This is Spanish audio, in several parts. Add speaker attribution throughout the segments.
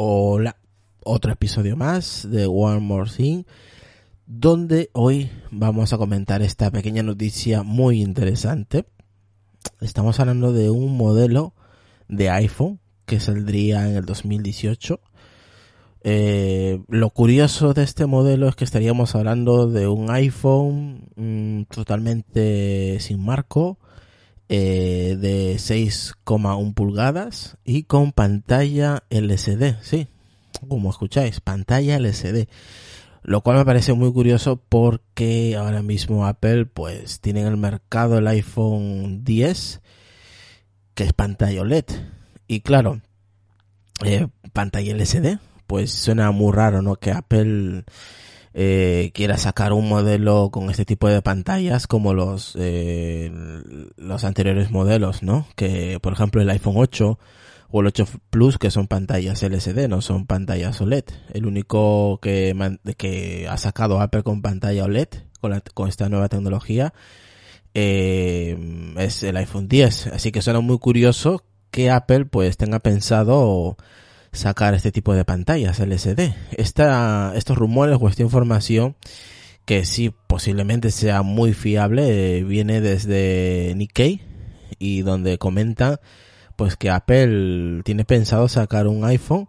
Speaker 1: Hola, otro episodio más de One More Thing, donde hoy vamos a comentar esta pequeña noticia muy interesante. Estamos hablando de un modelo de iPhone que saldría en el 2018. Eh, lo curioso de este modelo es que estaríamos hablando de un iPhone mm, totalmente sin marco, eh, de 6,1 pulgadas y con pantalla LCD, sí, como escucháis, pantalla LCD. Lo cual me parece muy curioso porque ahora mismo Apple pues tiene en el mercado el iPhone 10 que es pantalla OLED. Y claro, eh, pantalla LCD, pues suena muy raro, ¿no? Que Apple eh, quiera sacar un modelo con este tipo de pantallas como los eh, los anteriores modelos, ¿no? Que por ejemplo el iPhone 8 o el 8 Plus que son pantallas LCD, no son pantallas OLED. El único que, que ha sacado Apple con pantalla OLED con, con esta nueva tecnología eh, es el iPhone 10. Así que suena muy curioso que Apple pues tenga pensado sacar este tipo de pantallas LCD. Esta, estos rumores o esta información que sí posiblemente sea muy fiable eh, viene desde Nikkei y donde comenta pues que Apple tiene pensado sacar un iPhone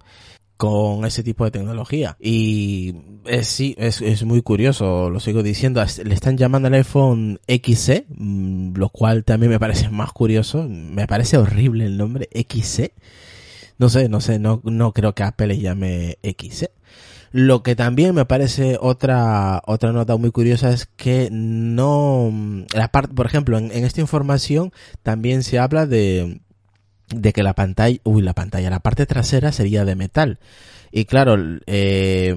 Speaker 1: con ese tipo de tecnología. Y es, sí, es, es muy curioso, lo sigo diciendo, le están llamando al iPhone XC, mm, lo cual también me parece más curioso, me parece horrible el nombre XC. No sé, no sé, no, no creo que Apple le llame XC. Lo que también me parece otra, otra nota muy curiosa es que no, la parte, por ejemplo, en esta información también se habla de, de que la pantalla, uy, la pantalla, la parte trasera sería de metal. Y claro, eh,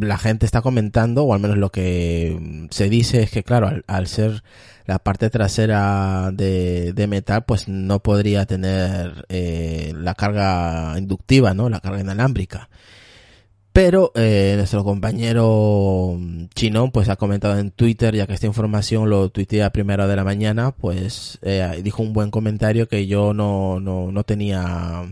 Speaker 1: la gente está comentando, o al menos lo que se dice es que, claro, al, ser la parte trasera de, de, metal, pues no podría tener eh, la carga inductiva, ¿no? La carga inalámbrica. Pero eh, nuestro compañero chino pues ha comentado en Twitter, ya que esta información lo tuiteé a primera de la mañana, pues eh, dijo un buen comentario que yo no, no, no tenía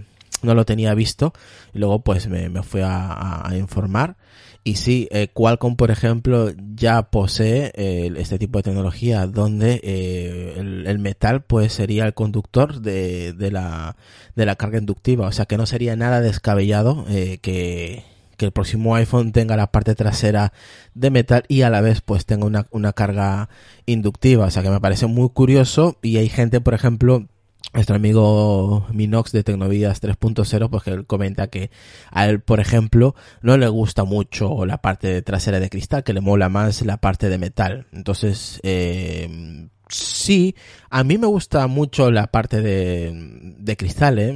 Speaker 1: no lo tenía visto. Y luego pues me, me fui a, a, informar. Y sí, eh, Qualcomm por ejemplo ya posee eh, este tipo de tecnología donde eh, el, el, metal pues sería el conductor de, de, la, de la carga inductiva, o sea que no sería nada descabellado eh, que que el próximo iPhone tenga la parte trasera de metal y a la vez pues tenga una, una carga inductiva. O sea que me parece muy curioso y hay gente, por ejemplo, nuestro amigo Minox de Tecnovidas 3.0, pues que él comenta que a él, por ejemplo, no le gusta mucho la parte trasera de cristal, que le mola más la parte de metal. Entonces, eh, sí, a mí me gusta mucho la parte de, cristal, ¿eh?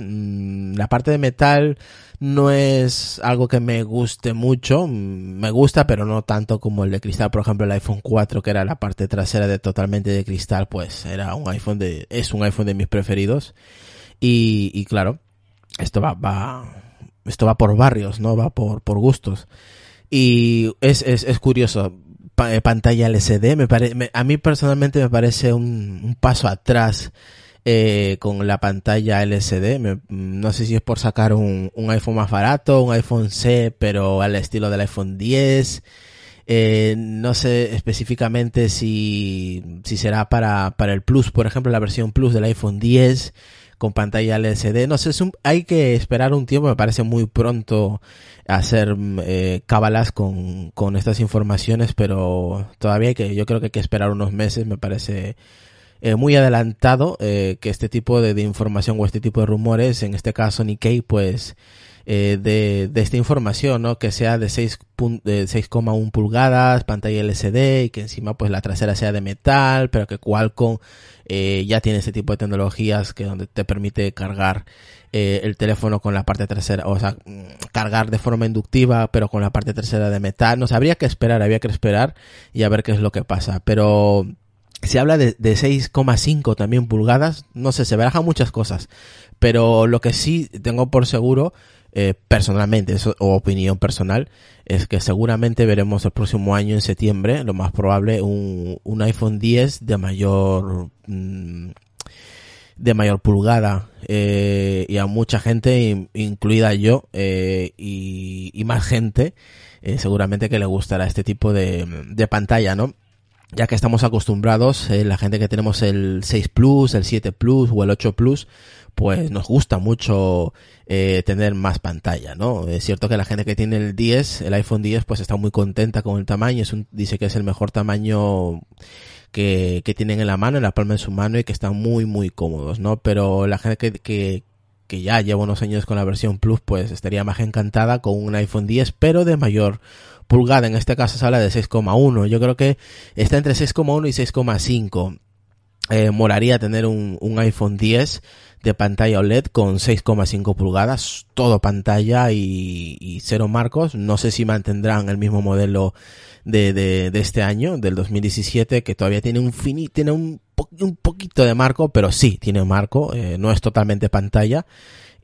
Speaker 1: La parte de metal no es algo que me guste mucho, me gusta, pero no tanto como el de cristal. Por ejemplo, el iPhone 4, que era la parte trasera de totalmente de cristal, pues era un iPhone de, es un iPhone de mis preferidos. Y, y claro, esto va, va, esto va por barrios, ¿no? Va por, por gustos. Y es, es, es curioso eh, pantalla LCD. Me pare, me, a mí personalmente me parece un, un paso atrás eh, con la pantalla LCD. Me, no sé si es por sacar un, un, iPhone más barato, un iPhone C, pero al estilo del iPhone 10. Eh, no sé específicamente si, si será para, para el Plus, por ejemplo, la versión Plus del iPhone 10 con pantalla LCD. No sé, es un, hay que esperar un tiempo, me parece muy pronto hacer eh, cábalas con, con estas informaciones, pero todavía hay que, yo creo que hay que esperar unos meses, me parece eh, muy adelantado eh, que este tipo de, de, información o este tipo de rumores, en este caso Nikkei, pues eh, de, de, esta información, ¿no? Que sea de 6,1 pulgadas, pantalla LCD y que encima pues la trasera sea de metal, pero que Qualcomm eh, ya tiene este tipo de tecnologías que donde te permite cargar eh, el teléfono con la parte trasera, o sea, cargar de forma inductiva, pero con la parte trasera de metal. No sé, habría que esperar, había que esperar y a ver qué es lo que pasa, pero se habla de, de 6,5 también pulgadas, no sé, se barajan muchas cosas, pero lo que sí tengo por seguro eh, personalmente, eso, o opinión personal, es que seguramente veremos el próximo año en septiembre, lo más probable, un, un iPhone 10 de mayor, mmm, de mayor pulgada eh, y a mucha gente, incluida yo eh, y, más gente, seguramente que le gustará este tipo de pantalla, ¿no? Ya que estamos acostumbrados, la gente que tenemos el 6 Plus, el 7 Plus o el 8 Plus, pues nos gusta mucho eh, tener más pantalla, ¿no? Es cierto que la gente que tiene el 10, el iPhone 10, pues está muy contenta con el tamaño, es un, dice que es el mejor tamaño que, que tienen en la mano, en la palma de su mano y que están muy, muy cómodos, ¿no? Pero la gente que, que, que ya lleva unos años con la versión Plus, pues estaría más encantada con un iPhone 10, pero de mayor pulgada. En este caso se habla de 6,1. Yo creo que está entre 6,1 y 6,5. Eh, moraría tener un, un iPhone 10 de pantalla OLED con 6,5 pulgadas, todo pantalla y, cero marcos. No sé si mantendrán el mismo modelo de, de, de este año, del 2017, que todavía tiene un fini, tiene un, un poquito de marco, pero sí tiene marco, eh, no es totalmente pantalla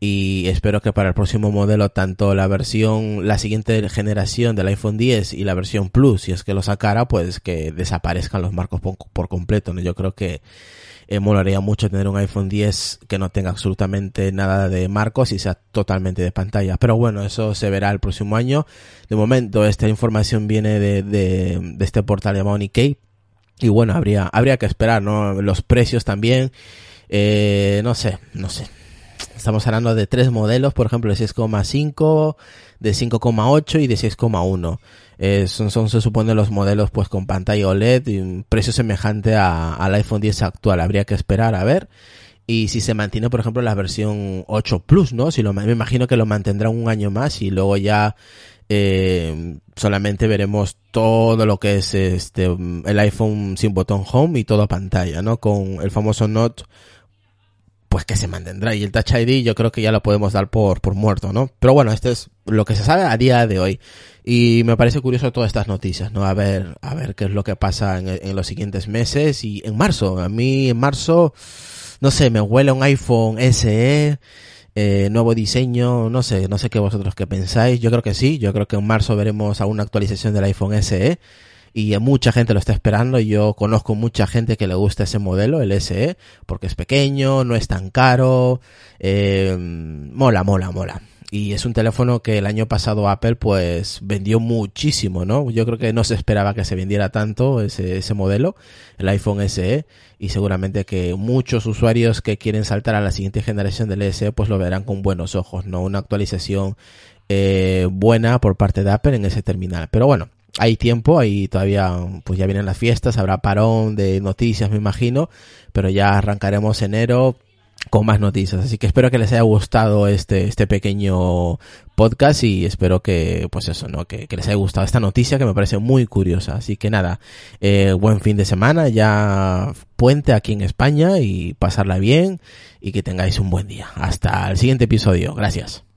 Speaker 1: y espero que para el próximo modelo tanto la versión la siguiente generación del iPhone 10 y la versión Plus si es que lo sacara pues que desaparezcan los marcos por, completo ¿no? yo creo que eh, molaría mucho tener un iPhone 10 que no tenga absolutamente nada de marcos y sea totalmente de pantalla. Pero bueno, eso se verá el próximo año. De momento, esta información viene de, de, de este portal llamado Nikkei. Y bueno, habría, habría que esperar, ¿no? Los precios también. Eh, no sé, no sé. Estamos hablando de tres modelos, por ejemplo, de 6,5, de 5,8 y de 6,1. Eh, son, son, se supone los modelos pues con pantalla OLED y un precio semejante a, al iPhone 10 actual. Habría que esperar a ver. Y si se mantiene, por ejemplo, la versión 8 Plus, ¿no? Si lo, me imagino que lo mantendrá un año más y luego ya eh, solamente veremos todo lo que es este el iPhone sin botón home y todo pantalla, ¿no? Con el famoso Note pues que se mantendrá. Y el Touch ID yo creo que ya lo podemos dar por, por muerto, ¿no? Pero bueno, esto es lo que se sabe a día de hoy. Y me parece curioso todas estas noticias, ¿no? A ver, a ver qué es lo que pasa en, en los siguientes meses y en marzo. A mí en marzo, no sé, me huele un iPhone SE, eh, nuevo diseño, no sé, no sé qué vosotros que pensáis. Yo creo que sí, yo creo que en marzo veremos a una actualización del iPhone SE y mucha gente lo está esperando. Yo conozco mucha gente que le gusta ese modelo, el SE, porque es pequeño, no es tan caro, eh, mola, mola, mola. Y es un teléfono que el año pasado Apple pues vendió muchísimo, ¿no? Yo creo que no se esperaba que se vendiera tanto ese, ese modelo, el iPhone SE, y seguramente que muchos usuarios que quieren saltar a la siguiente generación del SE pues lo verán con buenos ojos, ¿no? Una actualización eh, buena por parte de Apple en ese terminal. Pero bueno, hay tiempo, ahí todavía, pues ya vienen las fiestas, habrá parón de noticias, me imagino, pero ya arrancaremos enero con más noticias. Así que espero que les haya gustado este, este pequeño podcast y espero que, pues eso, ¿no? Que, les haya gustado esta noticia que me parece muy curiosa. Así que nada, eh, buen fin de semana, ya puente aquí en España y pasarla bien y que tengáis un buen día. Hasta el siguiente episodio. Gracias.